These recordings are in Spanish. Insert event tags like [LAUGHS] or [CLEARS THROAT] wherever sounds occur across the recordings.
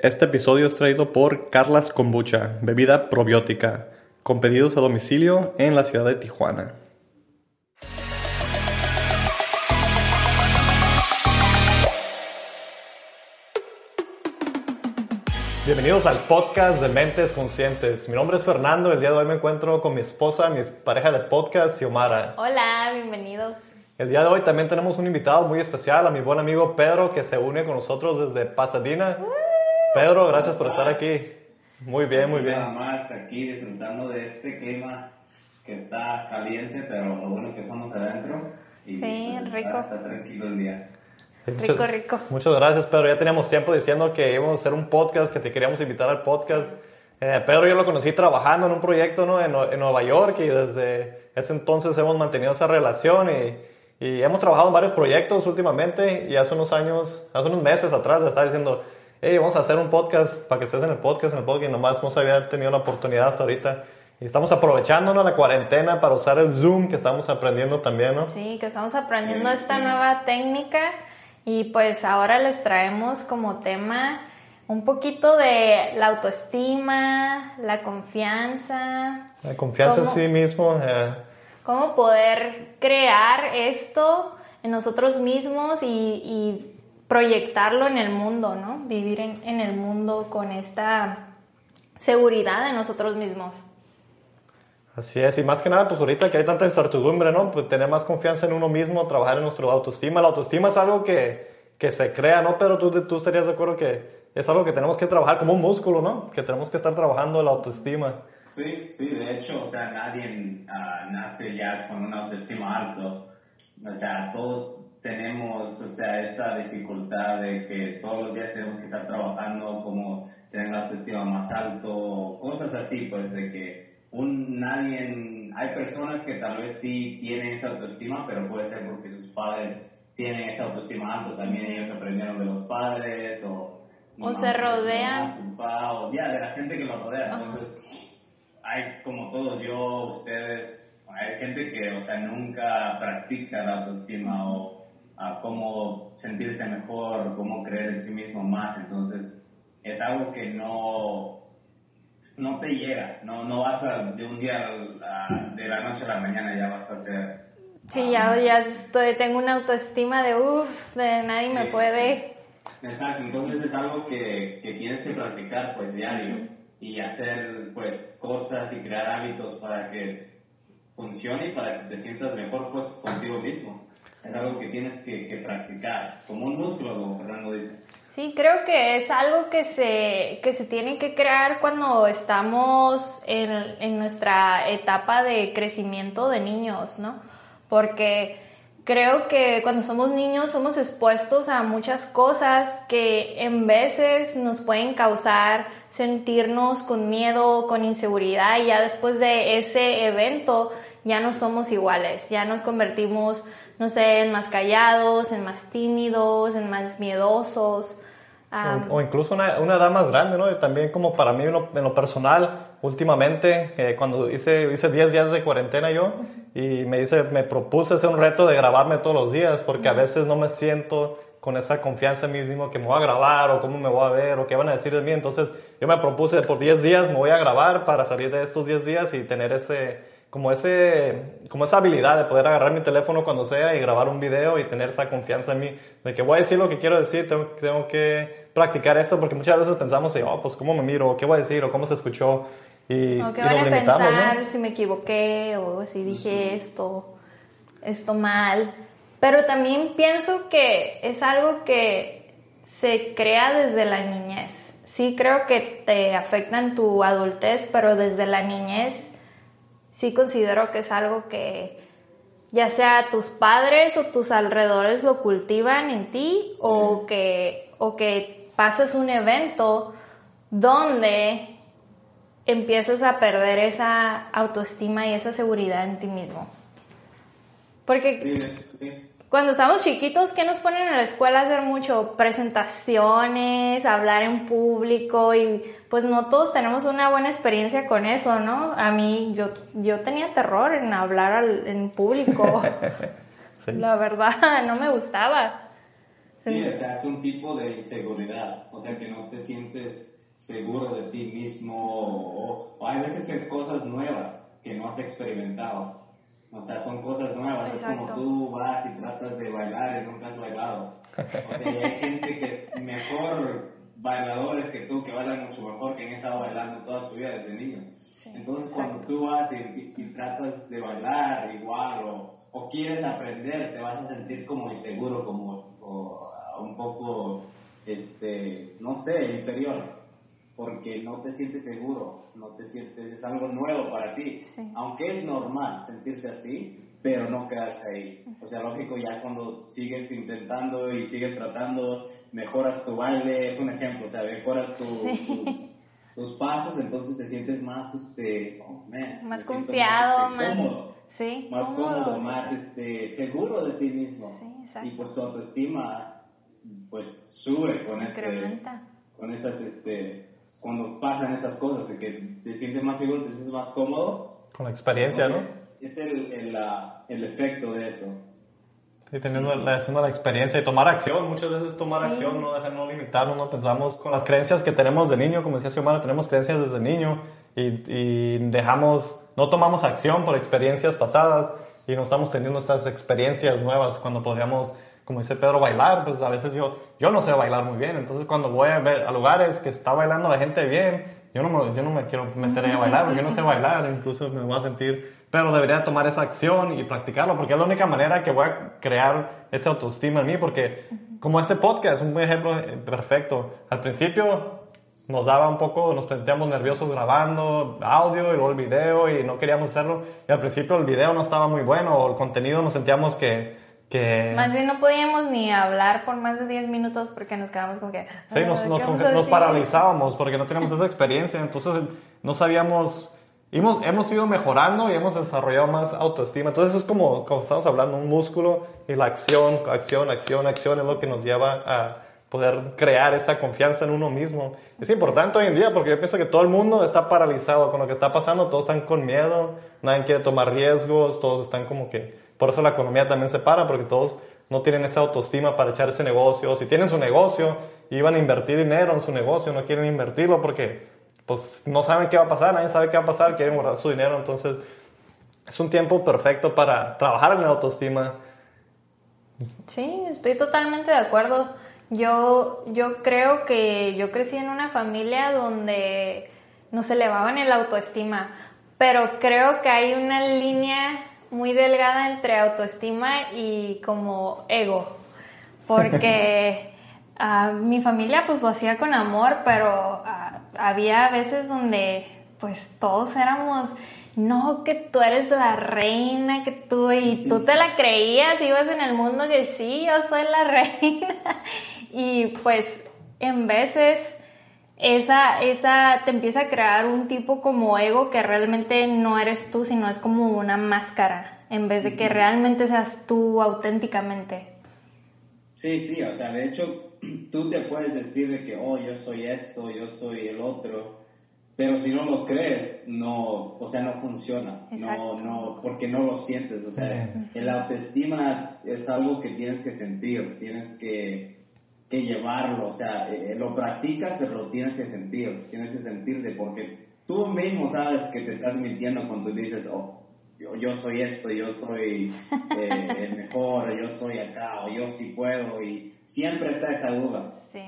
Este episodio es traído por Carlas Kombucha, bebida probiótica, con pedidos a domicilio en la ciudad de Tijuana. Bienvenidos al podcast de Mentes Conscientes. Mi nombre es Fernando. El día de hoy me encuentro con mi esposa, mi pareja de podcast, Xiomara. Hola, bienvenidos. El día de hoy también tenemos un invitado muy especial, a mi buen amigo Pedro, que se une con nosotros desde Pasadena. Pedro, gracias por estar aquí. Muy bien, muy bien. Nada más aquí disfrutando de este clima que está caliente, pero lo bueno que somos adentro. Y Sí, pues, rico. Está, está tranquilo el día. Sí, Rico, muchas- rico. Muchas gracias, Pedro. Ya teníamos tiempo diciendo que íbamos a hacer un podcast, que te queríamos invitar al podcast. Eh, Pedro yo lo conocí trabajando en un proyecto ¿no? en Nueva York y desde ese entonces hemos mantenido esa relación y, y hemos trabajado en varios proyectos últimamente y hace unos años, hace unos meses atrás le estaba diciendo, hey, vamos a hacer un podcast para que estés en el podcast, en el podcast y nomás no se había tenido la oportunidad hasta ahorita. Y estamos aprovechando ¿no? la cuarentena para usar el Zoom que estamos aprendiendo también, ¿no? Sí, que estamos aprendiendo esta sí. nueva técnica y pues ahora les traemos como tema un poquito de la autoestima, la confianza, La confianza en sí mismo. eh, cómo poder crear esto en nosotros mismos y, y proyectarlo en el mundo, ¿no? Vivir en, en el mundo con esta seguridad de nosotros mismos. Así es, y más que nada, pues ahorita que hay tanta incertidumbre, ¿no? Pues tener más confianza en uno mismo, trabajar en nuestra autoestima. La autoestima es algo que, que se crea, ¿no? Pero tú, tú estarías de acuerdo que es algo que tenemos que trabajar como un músculo, ¿no? Que tenemos que estar trabajando la autoestima. Sí, sí, de hecho, o sea, nadie ah, nace ya con una autoestima alto. O sea, todos tenemos, o sea, esa dificultad de que todos los días tenemos que estar trabajando como tener la autoestima más alto, cosas así, pues, de que un nadie, hay personas que tal vez sí tienen esa autoestima, pero puede ser porque sus padres tienen esa autoestima alto, también ellos aprendieron de los padres o... O se rodean. o ya, de la gente que los rodea, Ajá. entonces hay como todos, yo, ustedes, hay gente que, o sea, nunca practica la autoestima o a cómo sentirse mejor, cómo creer en sí mismo más, entonces es algo que no, no te llega, no, no vas a de un día a- de la noche a la mañana ya vas a hacer. Sí, ya, ya estoy, tengo una autoestima de uff, de nadie me puede. Exacto, entonces es algo que, que tienes que practicar pues diario y hacer pues cosas y crear hábitos para que funcione y para que te sientas mejor pues contigo mismo. Es algo que tienes que, que practicar, como un músculo, como Fernando dice. Sí, creo que es algo que se, que se tiene que crear cuando estamos en, en nuestra etapa de crecimiento de niños, ¿no? Porque creo que cuando somos niños somos expuestos a muchas cosas que en veces nos pueden causar sentirnos con miedo, con inseguridad y ya después de ese evento ya no somos iguales, ya nos convertimos, no sé, en más callados, en más tímidos, en más miedosos. Ah, O, o incluso una, una edad más grande, ¿no? Y También como para mí en lo, en lo personal, últimamente, eh, cuando hice, hice 10 días de cuarentena yo, y me, hice, me propuse hacer un reto de grabarme todos los días, porque a veces no me siento con esa confianza en mí mismo que me voy a grabar, o cómo me voy a ver, o qué van a decir de mí. Entonces yo me propuse por 10 días, me voy a grabar para salir de estos 10 días y tener ese como, ese, como esa habilidad de poder agarrar mi teléfono cuando sea y grabar un video y tener esa confianza en mí, de que voy a decir lo que quiero decir, tengo, tengo que practicar esto, porque muchas veces pensamos, oh, pues cómo me miro, qué voy a decir, o cómo se escuchó, y, o qué van a pensar ¿no? si me equivoqué o si dije esto, esto mal. Pero también pienso que es algo que se crea desde la niñez. Sí creo que te afecta en tu adultez, pero desde la niñez sí considero que es algo que ya sea tus padres o tus alrededores lo cultivan en ti o que, o que pasas un evento donde empiezas a perder esa autoestima y esa seguridad en ti mismo. Porque Sí, sí. Cuando estamos chiquitos, ¿qué nos ponen en la escuela a hacer mucho? Presentaciones, hablar en público y pues no todos tenemos una buena experiencia con eso, ¿no? A mí yo, yo tenía terror en hablar al- en público. [LAUGHS] Sí. La verdad, [LAUGHS] no me gustaba. Sí, o sea, es un tipo de inseguridad, o sea, que no te sientes seguro de ti mismo o, o hay veces es cosas nuevas que no has experimentado. O sea, son cosas nuevas. Es como tú vas y tratas de bailar y nunca has bailado. O sea, hay [LAUGHS] gente que es mejor bailadores que tú, que bailan mucho mejor, que han estado bailando toda su vida desde niños. Entonces, cuando tú vas y, tratas de bailar igual o, o, quieres aprender, te vas a sentir como inseguro, como o, un poco, este, no sé, inferior, porque no te sientes seguro, no te sientes, es algo nuevo para ti. Aunque es normal sentirse así, pero no quedarse ahí. O sea, lógico, ya cuando sigues intentando y sigues tratando, mejoras tu baile, es un ejemplo, o sea, mejoras tus pasos, entonces te sientes más, este, oh, más confiado, más, cómodo, sí, más cómodo, más este, seguro de ti mismo. y pues tu autoestima, pues sube con ese, con esas, este, cuando pasan esas cosas, de que te sientes más seguro, te sientes más cómodo. Con la experiencia, ¿no? Es el, el, el efecto de eso. Sí, teniendo la, la experiencia y tomar acción, muchas veces tomar acción, no dejar, no limitarnos, no pensamos con las creencias que tenemos de niño, como decía Xiomara, tenemos creencias desde niño y, y, dejamos, no tomamos acción por experiencias pasadas y no estamos teniendo estas experiencias nuevas cuando podríamos, como dice Pedro, bailar, pues a veces yo, yo no sé bailar muy bien, entonces cuando voy a ver a lugares que está bailando la gente bien, yo no, me, yo no me quiero meter a bailar porque yo no sé bailar, incluso me voy a sentir pero debería tomar esa acción y practicarlo, porque es la única manera que voy a crear esa autoestima en mí, porque como este podcast es un ejemplo eh, perfecto. Al principio nos daba un poco, nos sentíamos nerviosos grabando audio y luego el video y no queríamos hacerlo. Y al principio el video no estaba muy bueno o el contenido nos sentíamos que, que... Más bien no podíamos ni hablar por más de 10 minutos porque nos quedábamos como que... Sí, nos, nos, nos paralizábamos porque no teníamos esa experiencia, entonces no sabíamos Hemos, hemos ido mejorando y hemos desarrollado más autoestima. Entonces es como, como estamos hablando, un músculo y la acción, acción, acción, acción es lo que nos lleva a poder crear esa confianza en uno mismo. Es importante hoy en día porque yo pienso que todo el mundo está paralizado con lo que está pasando, todos están con miedo, nadie quiere tomar riesgos, todos están como que, por eso la economía también se para, porque todos no tienen esa autoestima para echar ese negocio. Si tienen su negocio, iban a invertir dinero en su negocio, no quieren invertirlo porque pues no saben qué va a pasar, nadie sabe qué va a pasar, quieren guardar su dinero, entonces es un tiempo perfecto para trabajar en la autoestima. Sí, estoy totalmente de acuerdo. Yo, yo creo que yo crecí en una familia donde nos elevaban el autoestima, pero creo que hay una línea muy delgada entre autoestima y como ego, porque [LAUGHS] mi familia pues lo hacía con amor, pero había veces donde pues todos éramos, no, que tú eres la reina, que tú, y tú te la creías, ibas en el mundo que sí, yo soy la [LAUGHS] reina. Y pues en veces esa, esa te empieza a crear un tipo como ego que realmente no eres tú, sino es como una máscara, en vez de que realmente seas tú auténticamente. Sí, sí, o sea, de hecho, [CLEARS THROAT] tú te puedes decir de que, oh, yo soy esto, yo soy el otro, pero si no lo crees, no, o sea, no funciona, no, no, porque no lo sientes, o sea, el autoestima es algo que tienes que sentir, tienes que, que llevarlo, o sea, eh, lo practicas, pero lo tienes que sentir, tienes que sentirte, porque tú mismo sabes que te estás mintiendo cuando dices, oh, yo, yo soy esto, yo soy eh, [LAUGHS] el mejor, yo soy acá, o yo sí puedo, y siempre está esa duda. Sí.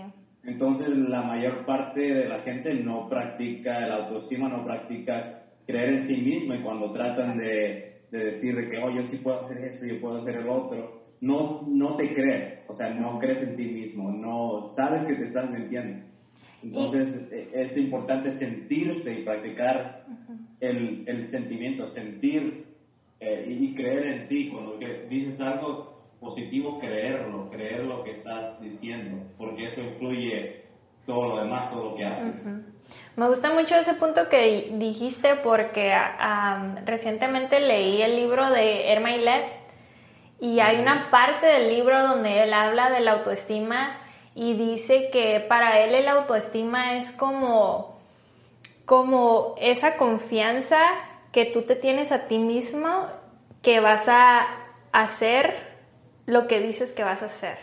Entonces la mayor parte de la gente no practica el autoestima, no practica creer en sí mismo y cuando tratan de, de decir de que, oh, yo sí puedo hacer eso, yo puedo hacer el otro, no, no te crees, o sea, no crees en ti mismo, no sabes que te estás mintiendo. Entonces e, es importante sentirse y practicar el, el, sentimiento, sentir eh, y creer en ti. Cuando dices algo, positivo creerlo, creer lo que estás diciendo, porque eso incluye todo lo demás, todo lo que haces. Me gusta mucho ese punto que dijiste porque recientemente leí el libro de Erma Let y hay una parte del libro donde él habla de la autoestima y dice que para él el autoestima es como, como esa confianza que tú te tienes a ti mismo que vas a hacer lo que dices que vas a hacer.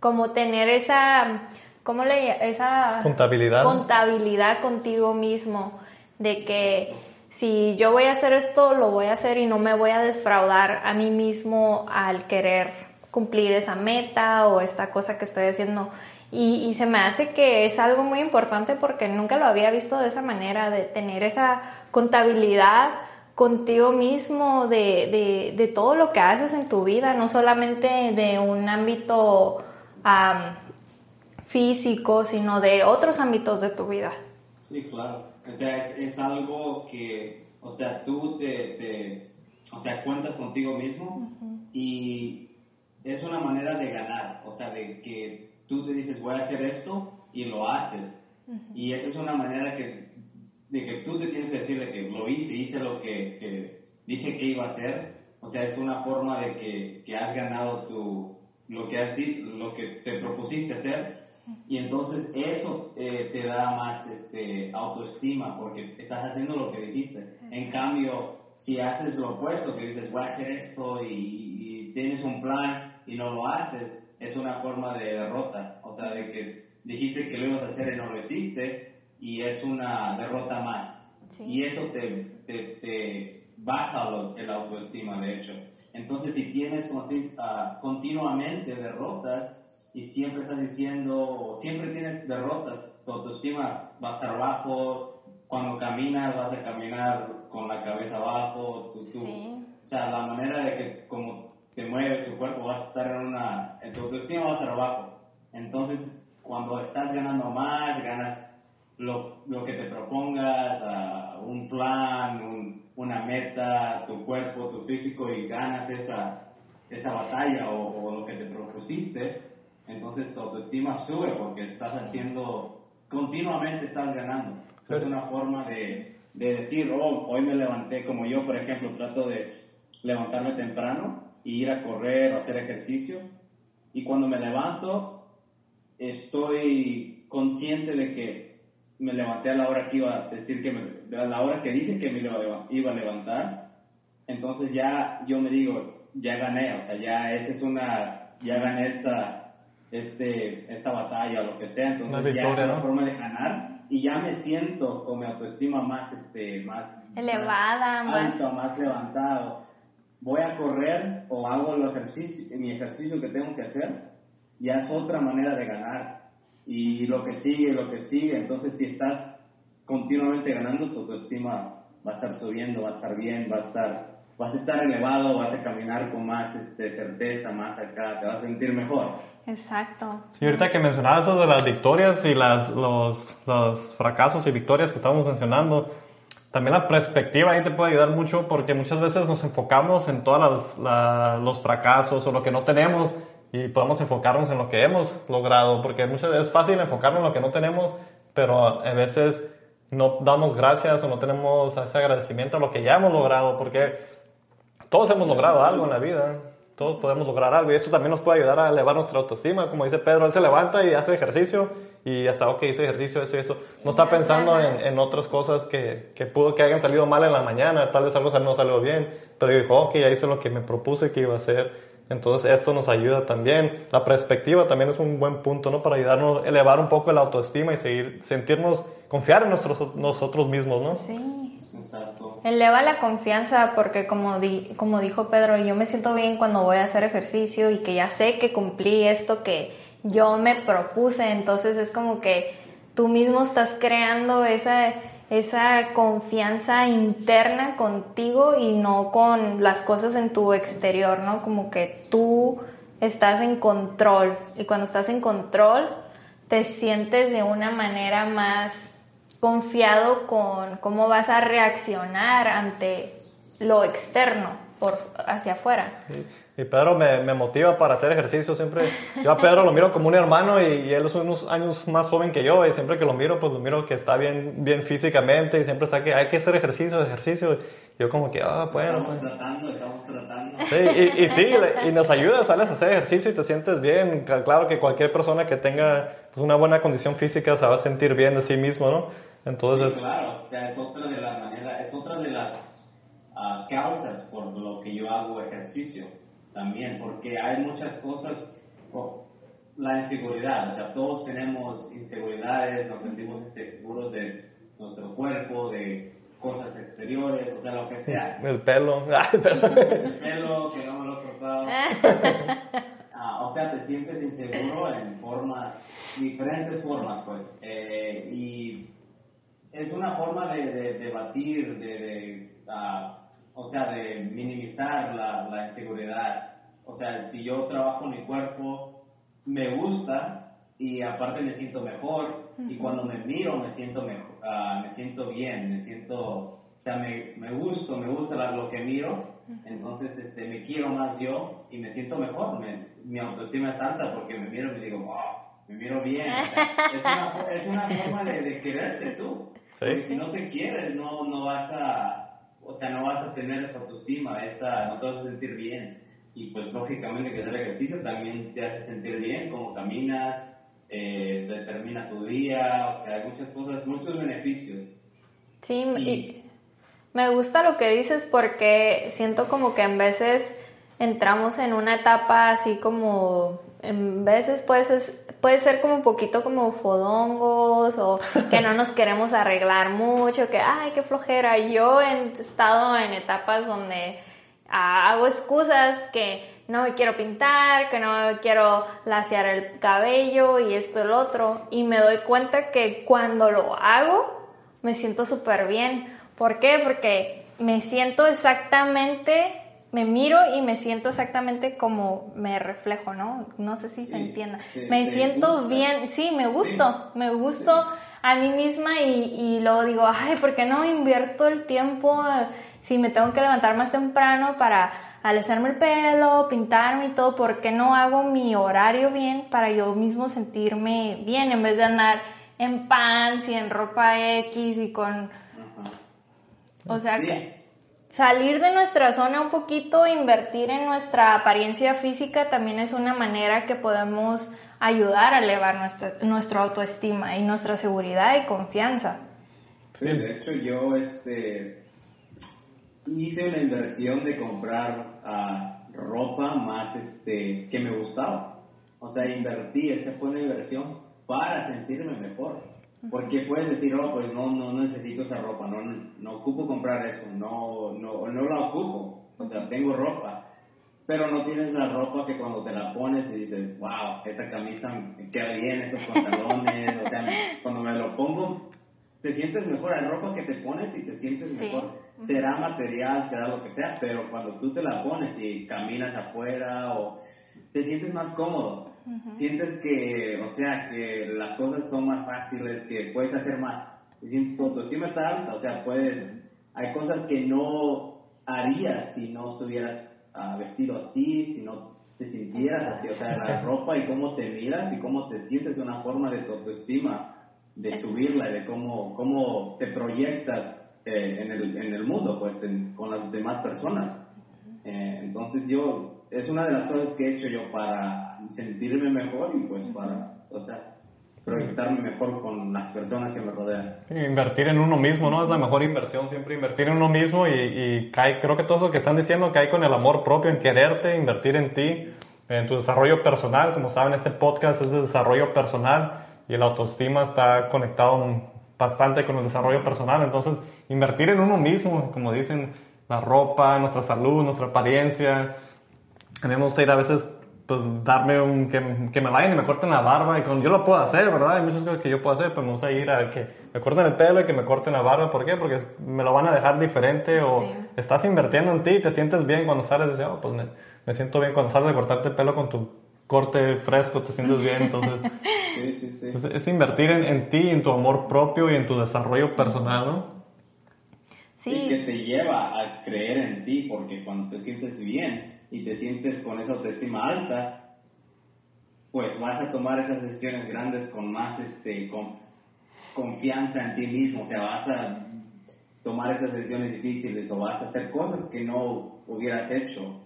como tener esa, ¿cómo le esa contabilidad contabilidad contigo mismo de que si yo voy a hacer esto, lo voy a hacer y no me voy a defraudar a mí mismo al querer cumplir esa meta o esta cosa que estoy haciendo. Y, se me hace que es algo muy importante porque nunca lo había visto de esa manera, de tener esa contabilidad contigo mismo de, de, todo lo que haces en tu vida, no solamente de un ámbito físico, sino de otros ámbitos de tu vida. Sí, claro. O sea, es, es algo que, o sea, tú te, te o sea, cuentas contigo mismo y es una manera de ganar, o sea, de que tú te dices voy a hacer esto y lo haces. Y esa es una manera que, de que tú te tienes que decir de que lo hice, hice lo que, que dije que iba a hacer. O sea, es una forma de que, que has ganado tu, lo que, has, lo que te propusiste hacer y entonces eso eh, te da más este, autoestima porque estás haciendo lo que dijiste. En cambio, si haces lo opuesto, que dices voy a hacer esto y, tienes un plan y no lo haces, es una forma de derrota. O sea, de que dijiste que lo ibas a hacer y no lo hiciste y es una derrota más. Y eso te, te, te baja el autoestima, de hecho. Entonces, si tienes uh, continuamente derrotas, y siempre estás diciendo, siempre tienes derrotas, tu autoestima va a estar bajo, cuando caminas vas a caminar con la cabeza abajo, tú, o sea, la manera de que como te mueves tu cuerpo vas a estar en una, tu autoestima va a estar bajo. Entonces, cuando estás ganando más, ganas lo, lo que te propongas, un plan, una meta, tu cuerpo, tu físico y ganas esa, esa batalla o, o lo que te propusiste, entonces tu autoestima sube porque estás haciendo, continuamente estás ganando. Es una forma de, de decir, oh, hoy me levanté, como yo, por ejemplo, trato de levantarme temprano y ir a correr o hacer ejercicio. Y cuando me levanto, estoy consciente de que me levanté a la hora que iba a decir que me, a la hora que dije que me iba a levantar. Entonces ya yo me digo, ya gané, o sea, ya esa es una, ya gané esta, este, esta batalla o lo que sea, entonces ya es una forma de ganar y ya me siento con mi autoestima más, este, más elevada, más, más... levantado. Voy a correr o hago el ejercicio, mi ejercicio que tengo que hacer, ya es otra manera de ganar. Y lo que sigue, lo que sigue, entonces si estás continuamente ganando, tu autoestima va a estar subiendo, va a estar bien, va a estar, vas a estar elevado, vas a caminar con más este, certeza, más acá, te vas a sentir mejor. Exacto. Sí, ahorita que mencionabas eso de las victorias y las, los, los, fracasos y victorias que estamos mencionando, también la perspectiva ahí te puede ayudar mucho porque muchas veces nos enfocamos en todos los fracasos o lo que no tenemos y podemos enfocarnos en lo que hemos logrado porque muchas es fácil enfocarnos en lo que no tenemos, pero a veces no damos gracias o no tenemos ese agradecimiento a lo que ya hemos logrado porque todos hemos logrado algo en la vida todos podemos lograr algo y esto también nos puede ayudar a elevar nuestra autoestima. Como dice Pedro, él se levanta y hace ejercicio y hasta, ok, hice ejercicio, eso y esto. No está pensando en, en otras cosas que, que, pudo que hayan salido mal en la mañana, tal vez algo no salió bien, pero dijo, ok, ya hice lo que me propuse que iba a hacer. Entonces esto nos ayuda también. La perspectiva también es un buen punto, ¿no? Para ayudarnos a elevar un poco la autoestima y seguir, sentirnos, confiar en nuestros, nosotros mismos, ¿no? Sí. Exacto. Eleva la confianza porque como, di, como dijo Pedro, yo me siento bien cuando voy a hacer ejercicio y que ya sé que cumplí esto que yo me propuse, entonces es como que tú mismo estás creando esa, esa confianza interna contigo y no con las cosas en tu exterior, ¿no? Como que tú estás en control y cuando estás en control te sientes de una manera más confiado con cómo vas a reaccionar ante lo externo por hacia afuera. Y Pedro me, me, motiva para hacer ejercicio siempre. Yo a Pedro lo miro como un hermano y, él es unos años más joven que yo y siempre que lo miro, pues lo miro que está bien, bien físicamente y siempre está que hay que hacer ejercicio, ejercicio. yo como que, ah, bueno. Estamos pues. tratando, estamos tratando. Sí, y, y, sí, y nos ayuda, sales a hacer ejercicio y te sientes bien. Claro que cualquier persona que tenga pues, una buena condición física se va a sentir bien de sí mismo, ¿no? Entonces... Sí, claro, es otra de las maneras, es otra de las uh, causas por lo que yo hago ejercicio también, porque hay muchas cosas, la inseguridad, o sea, todos tenemos inseguridades, nos sentimos inseguros de nuestro cuerpo, de cosas exteriores, o sea, lo que sea. [LAUGHS] [LAUGHS] El pelo. El pelo, que no me lo he cortado. [LAUGHS] Ah, o sea, te sientes inseguro en formas, diferentes formas, pues. Eh, y es una forma de, debatir, de, ah, o sea, de minimizar la, la inseguridad. O sea, si yo trabajo mi cuerpo, me gusta y aparte me siento mejor. Y cuando me miro me siento mejor, ah, me siento bien, me siento, o sea, me, me gusto, me gusta lo que miro, entonces este, me quiero más yo y me siento mejor, mi autoestima es alta porque me miro y me digo, wow, me miro bien, es, una, es, una, forma de, de quererte tú, porque si no te quieres no, no vas a, o sea, no vas a tener esa autoestima, esa, no te vas a sentir bien y pues lógicamente que hacer ejercicio también te hace sentir bien, como caminas, eh, determina tu día, o sea, hay muchas cosas, muchos beneficios. Sí, y... me gusta lo que dices porque siento como que en veces entramos en una etapa así como, en veces puede ser, puede ser como un poquito como fodongos o que no nos queremos arreglar mucho, que, ay, qué flojera. Yo he estado en etapas donde hago excusas que no me quiero pintar, que no me quiero lasear el cabello y esto el otro. Y me doy cuenta que cuando lo hago, me siento súper bien. ¿Por qué? Porque me siento exactamente, me miro y me siento exactamente como me reflejo, ¿no? No sé si se entienda. me siento bien, sí, me gusto, me gusto a mí misma y, y luego digo, ay, ¿por qué no invierto el tiempo? si me tengo que levantar más temprano para alisarme el pelo, pintarme y todo, ¿por qué no hago mi horario bien para yo mismo sentirme bien en vez de andar en pants y en ropa X y con... O sea que salir de nuestra zona un poquito, invertir en nuestra apariencia física también es una manera que podemos ayudar a elevar nuestra, nuestra autoestima y nuestra seguridad y confianza. Sí, de hecho yo este hice una inversión de comprar uh, ropa más este, que me gustaba. O sea, invertí, esa fue una inversión para sentirme mejor. Porque puedes decir, oh, pues no, no, necesito esa ropa, no, no ocupo comprar eso, no, no, no la ocupo. O sea, tengo ropa. Pero no tienes la ropa que cuando te la pones y dices, wow, esa camisa me queda bien, esos pantalones. o sea, cuando me lo pongo, te sientes mejor. Hay ropa que te pones y te sientes mejor será material, será lo que sea, pero cuando tú te la pones y caminas afuera o te sientes más cómodo, sientes que, o sea, que las cosas son más fáciles, que puedes hacer más, y sientes tu autoestima está alta, o sea, puedes, hay cosas que no harías si no estuvieras uh, vestido así, si no te sintieras así, o sea, la ropa y cómo te miras y cómo te sientes es una forma de tu autoestima, de subirla, de cómo, cómo te proyectas eh, en, el, en, el, mundo, pues, con las demás personas. Eh, entonces yo, es una de las cosas que he hecho yo para sentirme mejor y pues para, o sea, proyectarme mejor con las personas que me rodean. Invertir en uno mismo, ¿no? Es la mejor inversión, siempre invertir en uno mismo y, y cae, creo que todo eso que están diciendo cae con el amor propio, en quererte, invertir en ti, en tu desarrollo personal. Como saben, este podcast es de desarrollo personal y el autoestima está conectado bastante con el desarrollo personal. Entonces, invertir en uno mismo, como dicen, la ropa, nuestra salud, nuestra apariencia. Me gusta ir a veces, pues, darme un, que, que me vayan y me corten la barba. Y con, yo lo puedo hacer, ¿verdad? Hay muchas cosas que yo puedo hacer, pero me gusta ir a que me corten el pelo y que me corten la barba. ¿Por qué? Porque me lo van a dejar diferente o estás invirtiendo en ti y te sientes bien cuando sales. Dices, oh, pues me, me siento bien cuando sales de cortarte el pelo con tu corte fresco, te sientes bien, entonces [LAUGHS] sí, sí, sí. Pues, es invertir en, en, ti, en tu amor propio y en tu desarrollo personal, ¿no? Sí. Y que te lleva a creer en ti, porque cuando te sientes bien y te sientes con esa autoestima alta, pues vas a tomar esas decisiones grandes con más este, con confianza en ti mismo, o sea, vas a tomar esas decisiones difíciles o vas a hacer cosas que no hubieras hecho.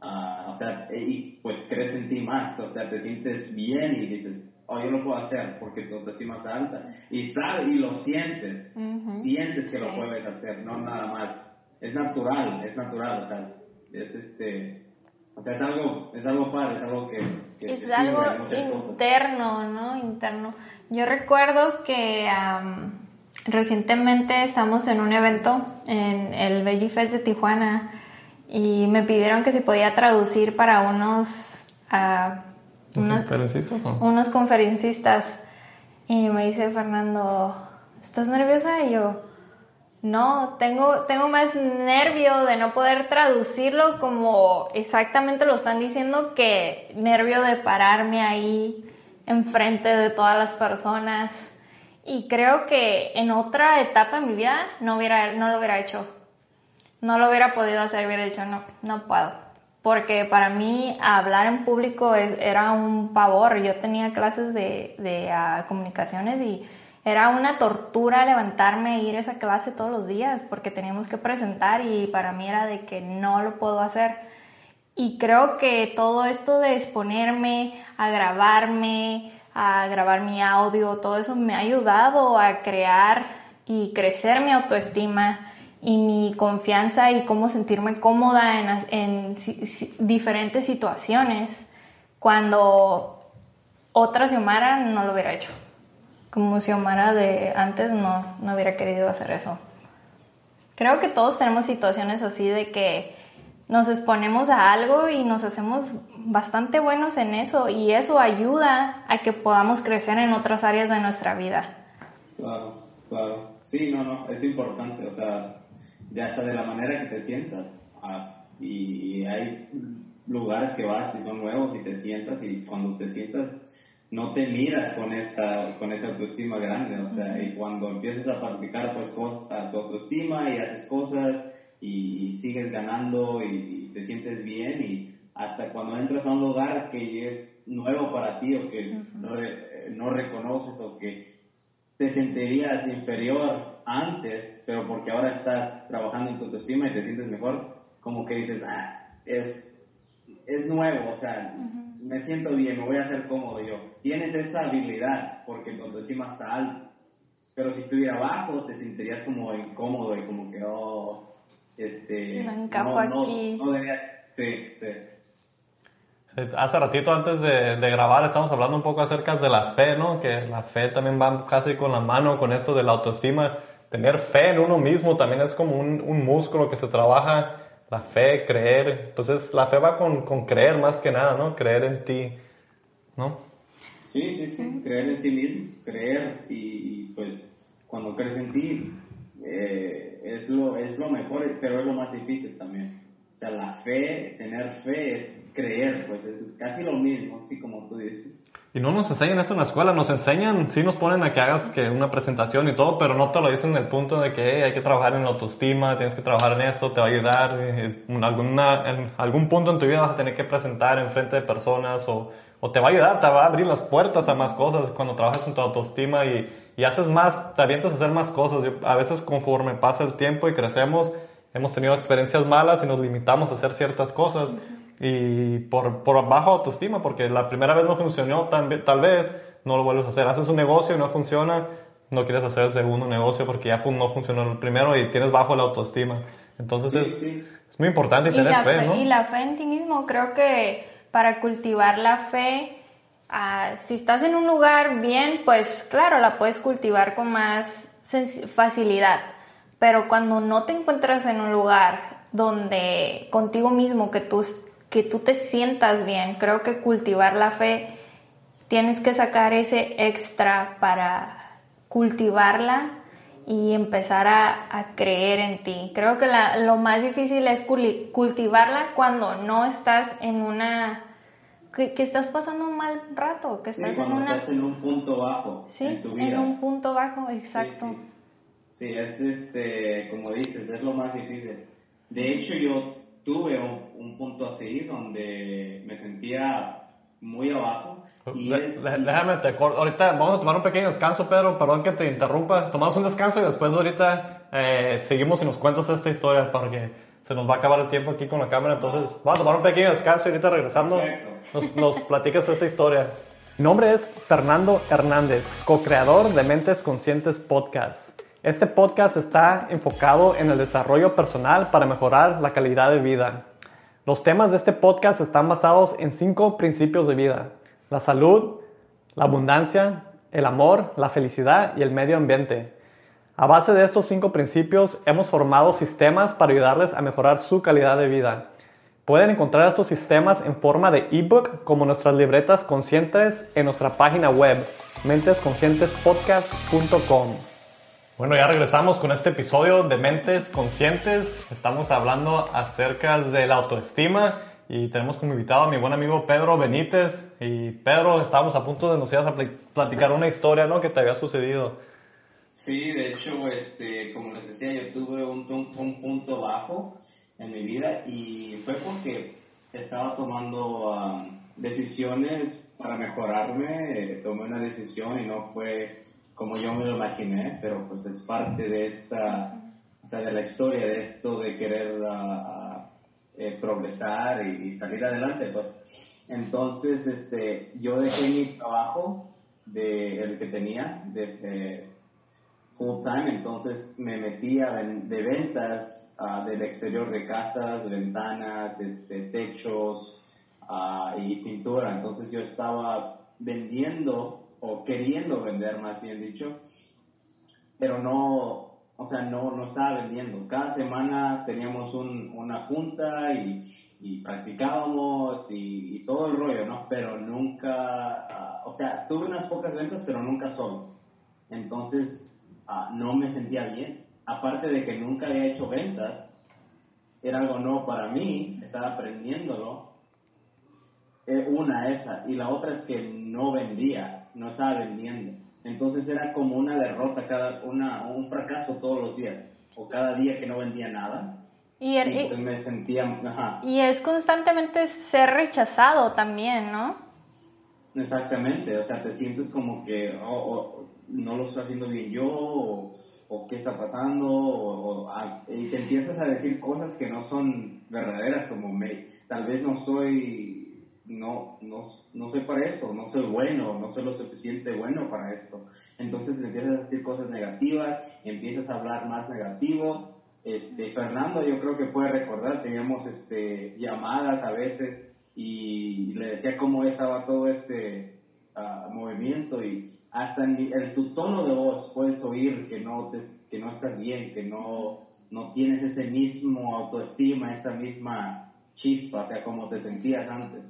Ah, o sea, y pues crees en ti más, o sea, te sientes bien y dices, oh, yo lo puedo hacer porque tu autoestima es alta. Y sabes, y lo sientes, sientes que lo puedes hacer, no nada más. Es natural, es natural, o sea, es este, O sea, es algo, es algo padre, es algo que... que es algo cosas. interno, ¿no? Interno. Yo recuerdo que am, recientemente estamos en un evento en el Veggie Fest de Tijuana y me pidieron que si podía traducir para unos, unos, ¿Conferencistas o? unos conferencistas. Y me dice Fernando, ¿estás nerviosa? Y yo, no, tengo, tengo más nervio de no poder traducirlo como exactamente lo están diciendo que nervio de pararme ahí enfrente de todas las personas. Y creo que en otra etapa de mi vida no, hubiera, no lo hubiera hecho. No lo hubiera podido hacer, hubiera dicho, no, no puedo. Porque para mí hablar en público es- era un pavor. Yo tenía clases de, de ah, comunicaciones y era una tortura levantarme e ir a esa clase todos los días porque teníamos que presentar y para mí era de que no lo puedo hacer. Y creo que todo esto de exponerme, a grabarme, a grabar mi audio, todo eso me ha ayudado a crear y crecer mi autoestima y mi confianza y cómo sentirme cómoda en, diferentes situaciones cuando otra Xiomara no lo hubiera hecho. Como Xiomara de antes no, no hubiera querido hacer eso. Creo que todos tenemos situaciones así de que nos exponemos a algo y nos hacemos bastante buenos en eso y eso ayuda a que podamos crecer en otras áreas de nuestra vida. Claro, claro. Sí, no, no, es importante, o sea, ya sea de la manera que te sientas. ah, y, y hay lugares que vas y son nuevos y te sientas y cuando te sientas no te miras con esta con esa autoestima grande, o sea, y cuando empiezas a practicar pues cosas, tu autoestima y haces cosas y, y sigues ganando y, y te sientes bien y hasta cuando entras a un lugar que es nuevo para ti o que no, re- no reconoces o que te sentirías inferior antes, pero porque ahora estás trabajando en tu autoestima y te sientes mejor, como que dices, ah, es, es nuevo, o sea, me siento bien, me voy a hacer cómodo yo. Tienes esa habilidad porque tu autoestima está alta, pero si estuviera bajo te sentirías como incómodo y como que, oh, este... No encajo aquí. No, deberías, sí, sí. Hace ratito antes de, de grabar estamos hablando un poco acerca de la fe, ¿no? Que la fe también va casi con la mano con esto de la autoestima. Tener fe en uno mismo también es como un, un músculo que se trabaja. La fe, creer. Entonces la fe va con, con creer más que nada, ¿no? Creer en ti, ¿no? Sí, sí, sí, creer en sí mismo, creer y, pues cuando crees en ti eh, es, lo, es lo mejor, pero es lo más difícil también. O sea, la fe, tener fe es creer, pues es casi lo mismo, así como tú dices. Y no nos enseñan esto en la escuela, nos enseñan, sí nos ponen a que hagas que una presentación y todo, pero no te lo dicen en el punto de que hey, hay que trabajar en la autoestima, tienes que trabajar en eso, te va a ayudar, en, alguna, en algún punto en tu vida vas a tener que presentar en frente de personas o, o te va a ayudar, te va a abrir las puertas a más cosas cuando trabajas en tu autoestima y, y haces más, te avientas a hacer más cosas. Yo, a veces conforme pasa el tiempo y crecemos, hemos tenido experiencias malas y nos limitamos a hacer ciertas cosas y por, por bajo autoestima, porque la primera vez no funcionó, tal, tal vez no lo vuelves a hacer. Haces un negocio y no funciona, no quieres hacer el segundo negocio porque ya no funcionó el primero y tienes bajo la autoestima. Entonces Sí, es, sí. es muy importante Y tener la, fe, fe, ¿no? y la fe en ti mismo, creo que para cultivar la fe, ah, si estás en un lugar bien, pues claro, la puedes cultivar con más facilidad. Pero cuando no te encuentras en un lugar donde contigo mismo, que tú, que tú te sientas bien, creo que cultivar la fe, tienes que sacar ese extra para cultivarla y empezar a, a creer en ti. Creo que la- lo más difícil es cultivarla cuando no estás en una... que, que estás pasando un mal rato, que Sí, estás en cuando una... estás en un punto bajo Sí, en tu en vida. un punto bajo, Sí, exacto. Sí, Sí, es este, como dices, es lo más difícil. De hecho, yo tuve un, un punto así donde me sentía muy abajo. Y es- déjame, te. Ahorita vamos a tomar un pequeño descanso, Pedro. Perdón que te interrumpa. Tomamos un descanso y después ahorita eh, seguimos y nos cuentas esta historia porque se nos va a acabar el tiempo aquí con la cámara. Entonces, vamos a tomar un pequeño descanso y ahorita regresando nos, nos platicas esta historia. Mi nombre es Fernando Hernández, co-creador de Mentes Conscientes Podcast. Este podcast está enfocado en el desarrollo personal para mejorar la calidad de vida. Los temas de este podcast están basados en cinco principios de vida. La salud, la abundancia, el amor, la felicidad y el medio ambiente. A base de estos cinco principios hemos formado sistemas para ayudarles a mejorar su calidad de vida. Pueden encontrar estos sistemas en forma de ebook como nuestras libretas conscientes en nuestra página web mentesconscientespodcast.com. Bueno, ya regresamos con este episodio de Mentes Conscientes. Estamos hablando acerca de la autoestima y tenemos como invitado a mi buen amigo Pedro Benítez. Y Pedro, estábamos a punto de nos ibas a platicar una historia, ¿no? Que te había sucedido. Sí, de hecho, este, como les decía, yo tuve un, un, punto bajo en mi vida y fue porque estaba tomando um, decisiones para mejorarme. tomé una decisión y no fue como yo me lo imaginé, pero pues es parte de esta, o sea, de la historia de esto de querer uh, eh, progresar y, salir adelante, pues. Entonces, este, yo dejé mi trabajo de el que tenía de, full time, entonces me metía de ventas uh, del exterior de casas, ventanas, este, techos uh, y pintura. Entonces yo estaba vendiendo o queriendo vender, más bien dicho, pero no, o sea, no, no estaba vendiendo. Cada semana teníamos un, una junta y, y practicábamos y, todo el rollo, ¿no? Pero nunca, ah, o sea, tuve unas pocas ventas, pero nunca solo. Entonces, uh, no me sentía bien. Aparte de que nunca había hecho ventas, era algo nuevo para mí, estaba aprendiéndolo. Eh, una esa, y la otra es que no vendía no estaba vendiendo. Entonces era como una derrota, cada, una, un fracaso todos los días, o cada día que no vendía nada. Y, er, me sentía... Y es constantemente ser rechazado también, ¿no? Exactamente, o sea, te sientes como que oh, oh, no lo estoy haciendo bien yo, o, qué está pasando, o, y te empiezas a decir cosas que no son verdaderas, como me, tal vez no soy no, no, no soy para eso, no soy bueno, no soy lo suficiente bueno para esto. Entonces empiezas a decir cosas negativas, empiezas a hablar más negativo. Este, Fernando yo creo que puede recordar, teníamos este, llamadas a veces y le decía cómo estaba todo este ah, movimiento y hasta en el, tu tono de voz puedes oír que no, que no estás bien, que no, no tienes ese mismo autoestima, esa misma chispa, o sea, como te sentías antes.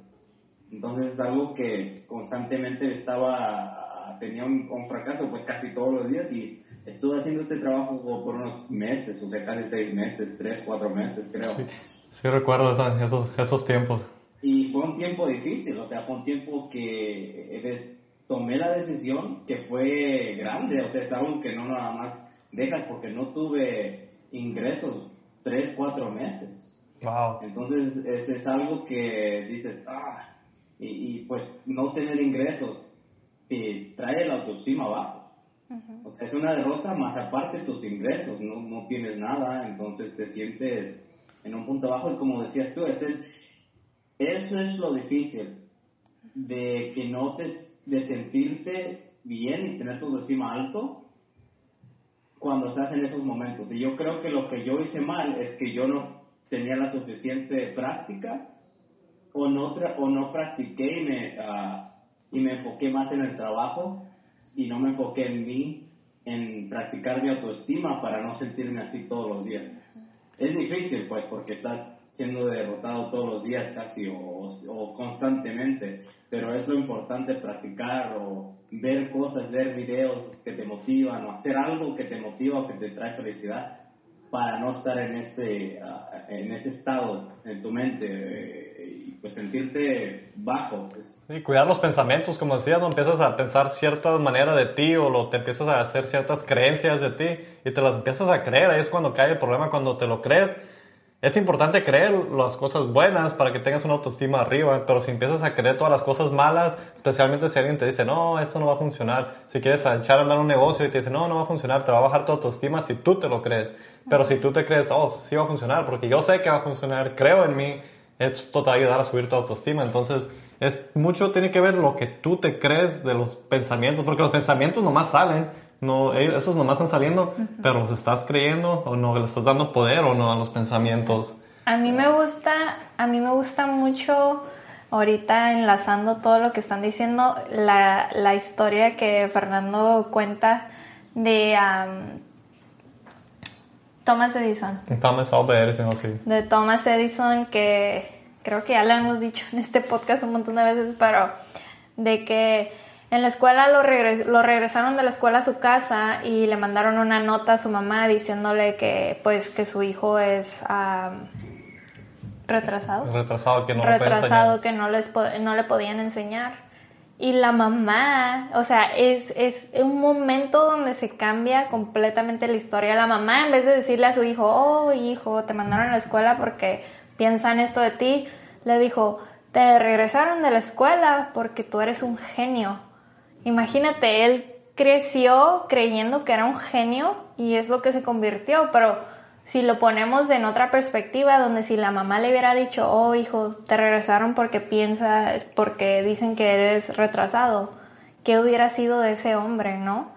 Entonces es algo que constantemente estaba, tenía un, fracaso pues casi todos los días y estuve haciendo este trabajo por unos meses, o sea, casi seis meses, tres, cuatro meses creo. Sí, recuerdo esos, esos tiempos. Y fue un tiempo difícil, o sea, fue un tiempo que eh, tomé la decisión que fue grande, o sea, es algo que no nada más dejas porque no tuve ingresos tres, cuatro meses. Wow. Entonces, es, es algo que dices, ah, y, pues no tener ingresos te trae la autoestima abajo. O sea, es una derrota más aparte tus ingresos, no, no, tienes nada, entonces te sientes en un punto abajo y como decías tú, es el, eso es lo difícil, de que no te, de sentirte bien y tener tu autoestima alto cuando estás en esos momentos. Y yo creo que lo que yo hice mal es que yo no tenía la suficiente práctica o no, o no practiqué y me, ah, y me enfoqué más en el trabajo y no me enfoqué en mí, en practicar mi autoestima para no sentirme así todos los días. Es difícil pues porque estás siendo derrotado todos los días casi o, o, constantemente, pero es lo importante practicar o ver cosas, ver videos que te motivan o hacer algo que te motiva o que te trae felicidad para no estar en ese, ah, en ese estado en tu mente. Pues sentirte bajo. Pues. Y cuidar los pensamientos, como decías, no empiezas a pensar cierta manera de ti o lo, te empiezas a hacer ciertas creencias de ti y te las empiezas a creer, ahí es cuando cae el problema, cuando te lo crees. Es importante creer las cosas buenas para que tengas una autoestima arriba, pero si empiezas a creer todas las cosas malas, especialmente si alguien te dice, no, esto no va a funcionar, si quieres echar a andar un negocio y te dice, no, no va a funcionar, te va a bajar tu autoestima si tú te lo crees. Pero si tú te crees, oh, sí va a funcionar, porque yo sé que va a funcionar, creo en mí, esto te va a ayudar a subir tu autoestima. Entonces, es mucho tiene que ver lo que tú te crees de los pensamientos, porque los pensamientos nomás salen, no, esos nomás están saliendo, pero los estás creyendo o no le estás dando poder o no a los pensamientos. A mí me gusta, a mí me gusta mucho ahorita enlazando todo lo que están diciendo, la, la historia que Fernando cuenta de Thomas Edison. Thomas Alva Edison, sí. De Thomas Edison, que creo que ya lo hemos dicho en este podcast un montón de veces, pero de que en la escuela lo, lo regresaron de la escuela a su casa y le mandaron una nota a su mamá diciéndole que pues que su hijo es retrasado. Retrasado, que no Retrasado, que no, les no le podían enseñar. Y la mamá, o sea, es, es un momento donde se cambia completamente la historia. La mamá, en vez de decirle a su hijo, oh, hijo, te mandaron a la escuela porque piensan esto de ti, le dijo, te regresaron de la escuela porque tú eres un genio. Imagínate, él creció creyendo que era un genio y es lo que se convirtió, pero si lo ponemos en otra perspectiva, donde si la mamá le hubiera dicho, oh hijo, te regresaron porque piensa, porque dicen que eres retrasado, ¿qué hubiera sido de ese hombre, no?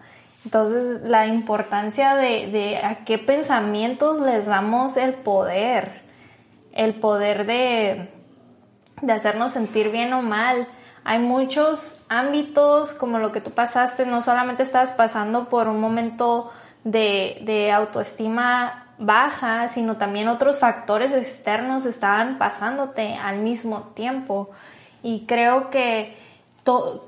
Entonces, la importancia de, de a qué pensamientos les damos el poder, el poder de, de hacernos sentir bien o mal. Hay muchos ámbitos como lo que tú pasaste, no solamente estabas pasando por un momento de, de autoestima baja, sino también otros factores externos estaban pasándote al mismo tiempo. Y creo que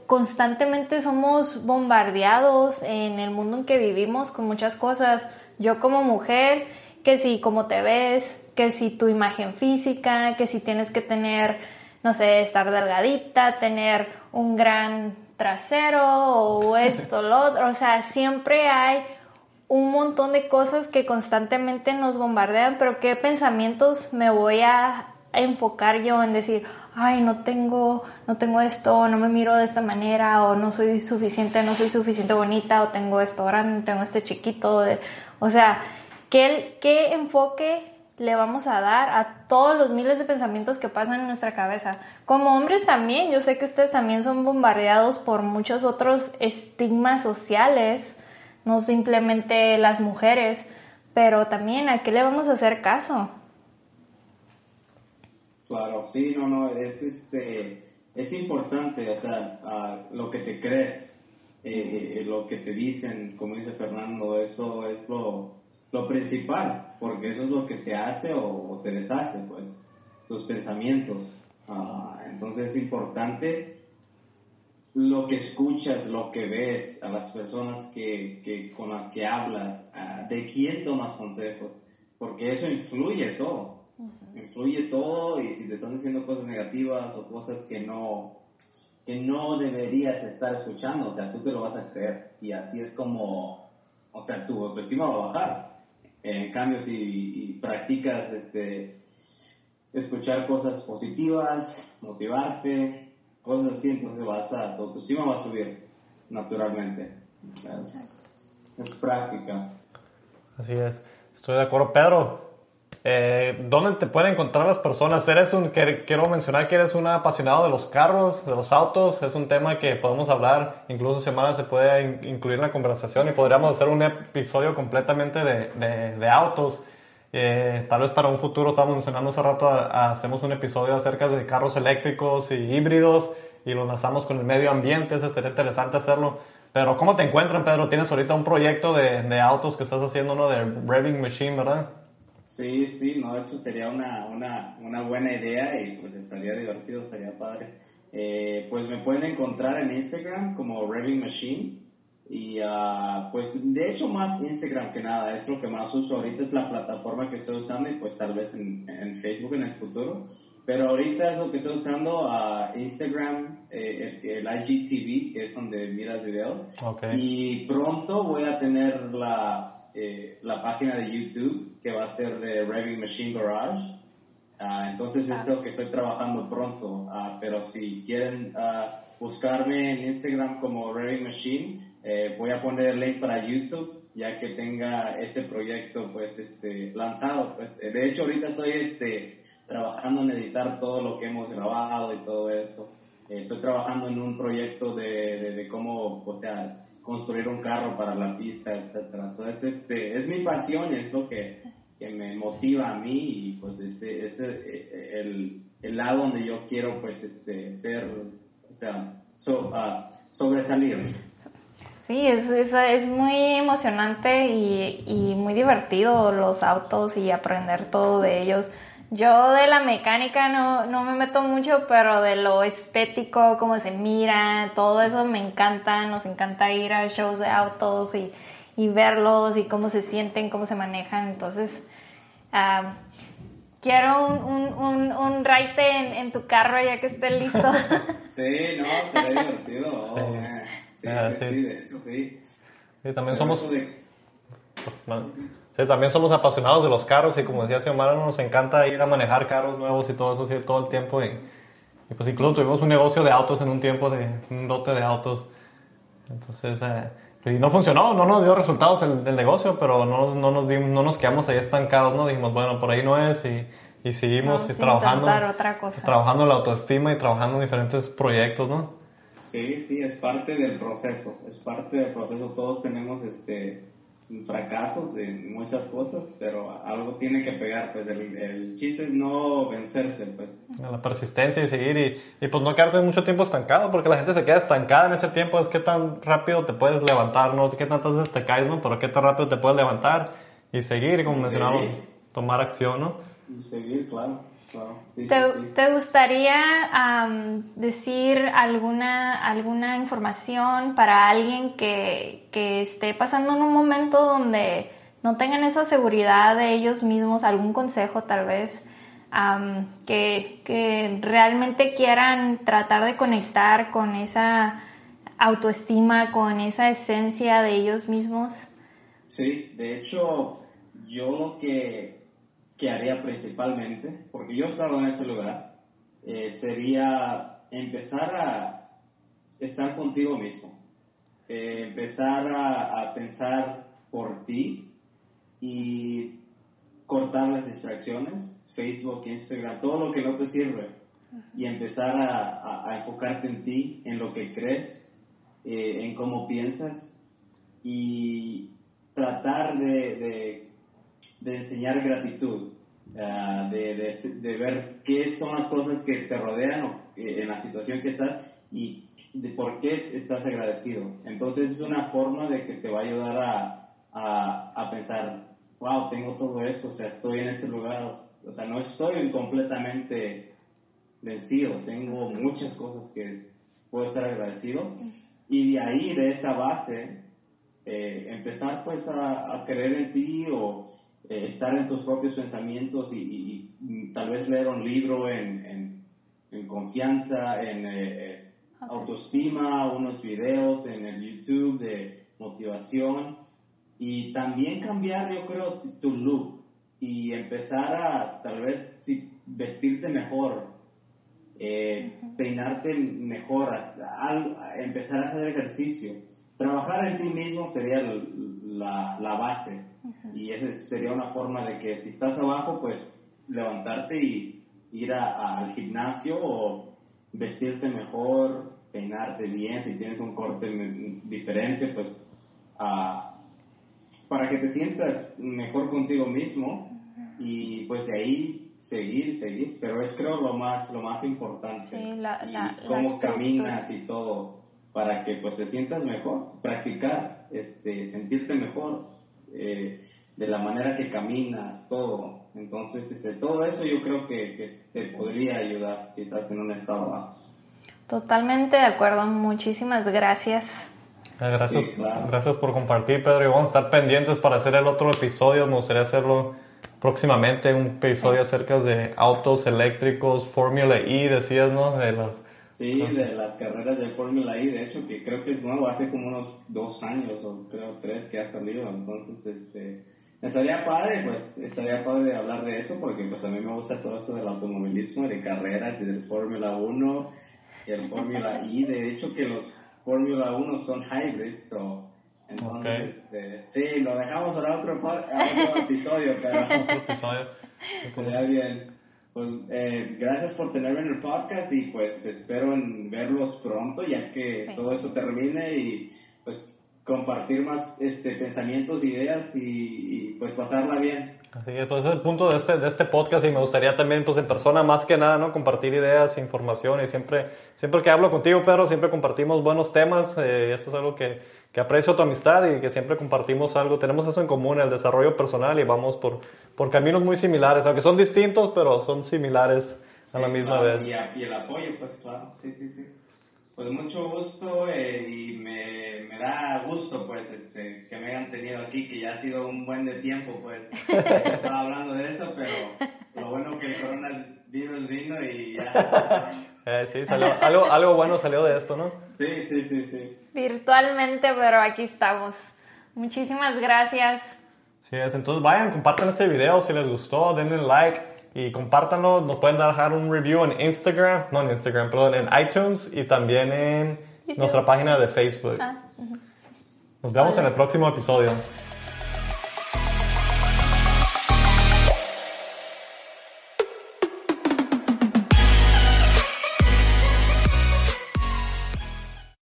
constantemente somos bombardeados en el mundo en que vivimos con muchas cosas. Yo como mujer, que si como te ves, que si tu imagen física, que si tienes que tener, no sé, estar delgadita, tener un gran trasero o esto, lo otro. O sea, siempre hay un montón de cosas que constantemente nos bombardean, pero qué pensamientos me voy a enfocar yo en decir, ay, no tengo, no tengo esto, no me miro de esta manera, o no soy suficiente, no soy suficiente bonita, o tengo esto grande, tengo este chiquito, o sea, ¿qué, ¿qué enfoque le vamos a dar a todos los miles de pensamientos que pasan en nuestra cabeza? Como hombres también, yo sé que ustedes también son bombardeados por muchos otros estigmas sociales, no simplemente las mujeres, pero también a qué le vamos a hacer caso. Claro, sí, no, no, es este, es importante, o sea, lo que te crees, eh, eh, lo que te dicen, como dice Fernando, eso es lo, lo principal, porque eso es lo que te hace o, te deshace, pues, tus pensamientos. Ah, entonces es importante lo que escuchas, lo que ves, a las personas que, que con las que hablas, de quién tomas consejo, porque eso influye todo, influye todo y si te están diciendo cosas negativas o cosas que no, que no deberías estar escuchando, o sea, tú te lo vas a creer. Y así es como, o sea, tu autoestima va a bajar. En cambio, si practicas este, escuchar cosas positivas, motivarte, cosas así, entonces vas a, tu autoestima va a subir naturalmente. Es, práctica. Así es, estoy de acuerdo. Pedro, eh, ¿dónde te pueden encontrar las personas? Eres un, quiero mencionar que eres un apasionado de los carros, de los autos. Es un tema que podemos hablar, incluso semana se puede incluir en la conversación y podríamos hacer un episodio completamente de, de, de autos. Eh, tal vez para un futuro, estábamos mencionando hace rato, hacemos un episodio acerca de carros eléctricos y híbridos y lo lanzamos con el medio ambiente, es estaría interesante hacerlo. Pero ¿cómo te encuentran, Pedro? Tienes ahorita un proyecto de, de autos que estás haciendo, uno de Revving Machine, ¿verdad? Sí, sí, no, de hecho sería una, una, una buena idea y pues estaría divertido, estaría padre. Eh, pues me pueden encontrar en Instagram como Revving Machine y uh, pues de hecho más Instagram que nada, es lo que más uso ahorita, es la plataforma que estoy usando y pues tal vez en, en Facebook en el futuro. Pero ahorita es lo que estoy usando a uh, Instagram, eh, el, IGTV, que es donde miras videos. Y pronto voy a tener la, eh, la página de YouTube que va a ser de Revving Machine Garage. Uh, entonces es lo que estoy trabajando pronto. pero si quieren buscarme en Instagram como Revving Machine, eh, voy a poner el link para YouTube ya que tenga este proyecto pues este lanzado pues. Eh, de hecho ahorita estoy este trabajando en editar todo lo que hemos grabado y todo eso. Eh, estoy trabajando en un proyecto de, de, cómo o sea construir un carro para la pista etcétera. Es este es mi pasión es lo que que me motiva a mí y pues este, eh, el, el lado donde yo quiero pues este, ser, o sea, ah, sobresalir. Sí, es, es, es, muy emocionante y, y, muy divertido los autos y aprender todo de ellos. Yo de la mecánica no, no me meto mucho, pero de lo estético, cómo se mira, todo eso me encanta. Nos encanta ir a shows de autos y, y verlos y cómo se sienten, cómo se manejan. Entonces, uh, quiero un, un, un, un raite en, en, tu carro ya que esté listo. [LAUGHS] sí, no, sería divertido. Sí. Sí, ah, sí, sí, de hecho sí. Sí, también somos... Sí, también somos apasionados de los carros y como decía Xiomara, nos encanta ir a manejar carros nuevos y todo eso así, todo el tiempo. Y, y, pues incluso tuvimos un negocio de autos en un tiempo, de un dote de autos. Entonces, eh, y no funcionó, no nos dio resultados el, el negocio, pero no, no, nos dimos, no nos quedamos ahí estancados, ¿no? Dijimos, bueno, por ahí no es y, y seguimos y trabajando, otra cosa. trabajando la autoestima y trabajando en diferentes proyectos, ¿no? Sí, sí, es parte del proceso, es parte del proceso. Todos tenemos este fracasos en muchas cosas, pero algo tiene que pegar, pues el, el chiste es no vencerse, pues. La persistencia y seguir y, y, pues no quedarte mucho tiempo estancado, porque la gente se queda estancada en ese tiempo, es que tan rápido te puedes levantar, no qué tantas veces te caes, ¿no? Pero qué tan rápido te puedes levantar y seguir, y como mencionamos, tomar acción, ¿no? Y seguir, claro. ¿Te, gustaría decir alguna, alguna información para alguien que, que, esté pasando en un momento donde no tengan esa seguridad de ellos mismos, algún consejo tal vez, que, que realmente quieran tratar de conectar con esa autoestima, con esa esencia de ellos mismos? Sí, de hecho, yo lo que que haría principalmente, porque yo he estado en ese lugar, eh, sería empezar a estar contigo mismo, eh, empezar a, pensar por ti y cortar las distracciones, Facebook, Instagram, todo lo que no te sirve, y empezar a, enfocarte en ti, en lo que crees, eh, en cómo piensas y tratar de de enseñar gratitud, ah, de, de, ver qué son las cosas que te rodean o, en la situación que estás y de por qué estás agradecido. Entonces es una forma de que te va a ayudar a, a, a pensar, wow, tengo todo eso, o sea, estoy en ese lugar, o sea, no estoy completamente vencido, tengo muchas cosas que puedo estar agradecido. Y de ahí, de esa base, eh, empezar pues a, a, creer en ti o eh, estar en tus propios pensamientos y, tal vez leer un libro en, en, confianza, en eh, eh, autoestima, unos videos en el YouTube de motivación. Y también cambiar, yo creo, tu look y empezar a tal vez vestirte mejor, peinarte mejor, hasta, empezar a hacer ejercicio. Trabajar en ti mismo sería la, la base y esa sería una forma de que si estás abajo, pues levantarte y ir al gimnasio o vestirte mejor, peinarte bien, si tienes un corte diferente, pues para que te sientas mejor contigo mismo y pues de ahí seguir, seguir, pero es creo lo más, lo más importante, sí, la, y cómo caminas y todo, para que pues te sientas mejor, practicar, este, sentirte mejor, eh, de la manera que caminas, todo. Entonces, este, todo eso yo creo que, te podría ayudar si estás en un estado bajo. Totalmente de acuerdo, muchísimas gracias. Eh, gracias, gracias por compartir, Pedro. Y vamos a estar pendientes para hacer el otro episodio. Me gustaría hacerlo próximamente, un episodio acerca de autos eléctricos, Fórmula E, decías, ¿no? De las Sí, de las carreras de Fórmula I, de hecho, que creo que es nuevo, hace como unos dos años o creo tres que ha salido, entonces, este, estaría padre, pues, estaría padre hablar de eso, porque pues a mí me gusta todo esto del automovilismo, de carreras y del Fórmula 1 y el Fórmula [LAUGHS] I, de hecho que los Fórmula 1 son hybrids, o entonces, este, sí, lo dejamos para otro, otro [LAUGHS] episodio, pero... otro episodio. Estaría bien. Pues eh, gracias por tenerme en el podcast y pues espero en verlos pronto ya que todo eso termine y pues compartir más este, pensamientos, ideas y, y pues pasarla bien. Así que pues ese es el punto de este, de este podcast y me gustaría también pues en persona más que nada, ¿no? Compartir ideas, información y siempre, siempre que hablo contigo, Pedro, siempre compartimos buenos temas. Eh, eso es algo que, que aprecio tu amistad y que siempre compartimos algo. Tenemos eso en común, el desarrollo personal y vamos por, por caminos muy similares, aunque son distintos, pero son similares a la misma claro, vez. Y, y el apoyo, pues claro, sí, sí, sí. Pues mucho gusto eh, y me, me da gusto pues este, que me hayan tenido aquí, que ya ha sido un buen de tiempo pues. [LAUGHS] Estaba hablando de eso, pero lo bueno que el coronavirus vino y ya. Eh, sí, salió, algo, algo bueno salió de esto, ¿no? Sí, sí, sí, sí. Virtualmente, pero aquí estamos. Muchísimas gracias. Sí, es. Entonces vayan, compartan este video si les gustó, denle like y compártanlo. Nos pueden dejar un review en Instagram, no en Instagram, perdón, en iTunes y también en YouTube. nuestra página de Facebook. Ah, Nos vemos en el próximo episodio.